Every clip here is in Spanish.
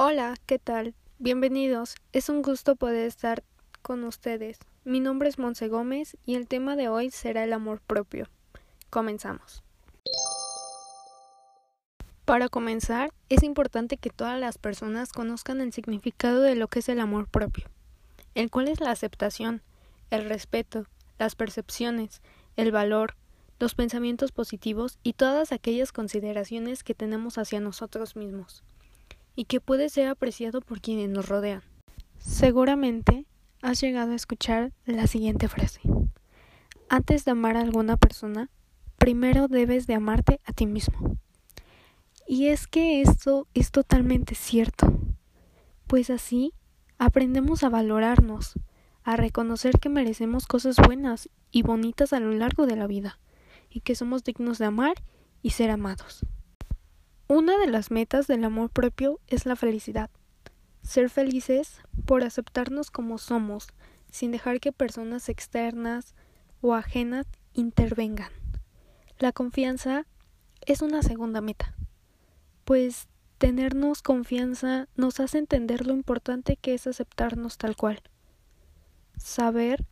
Hola, ¿qué tal? Bienvenidos. Es un gusto poder estar con ustedes. Mi nombre es Monse Gómez y el tema de hoy será el amor propio. Comenzamos. Para comenzar, es importante que todas las personas conozcan el significado de lo que es el amor propio, el cual es la aceptación, el respeto, las percepciones, el valor, los pensamientos positivos y todas aquellas consideraciones que tenemos hacia nosotros mismos, y que puede ser apreciado por quienes nos rodean. Seguramente has llegado a escuchar la siguiente frase. Antes de amar a alguna persona, primero debes de amarte a ti mismo. Y es que esto es totalmente cierto, pues así aprendemos a valorarnos, a reconocer que merecemos cosas buenas y bonitas a lo largo de la vida, y que somos dignos de amar y ser amados. Una de las metas del amor propio es la felicidad. Ser felices por aceptarnos como somos, sin dejar que personas externas o ajenas intervengan. La confianza es una segunda meta pues tenernos confianza nos hace entender lo importante que es aceptarnos tal cual. Saber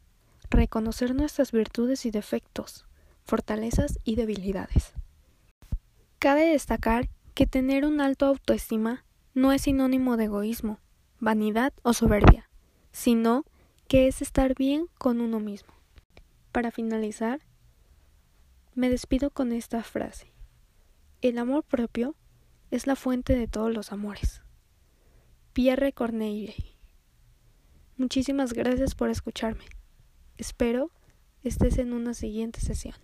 reconocer nuestras virtudes y defectos, fortalezas y debilidades. Cabe destacar que tener un alto autoestima no es sinónimo de egoísmo, vanidad o soberbia, sino que es estar bien con uno mismo. Para finalizar, me despido con esta frase. El amor propio es la fuente de todos los amores. Pierre Corneille. Muchísimas gracias por escucharme. Espero estés en una siguiente sesión.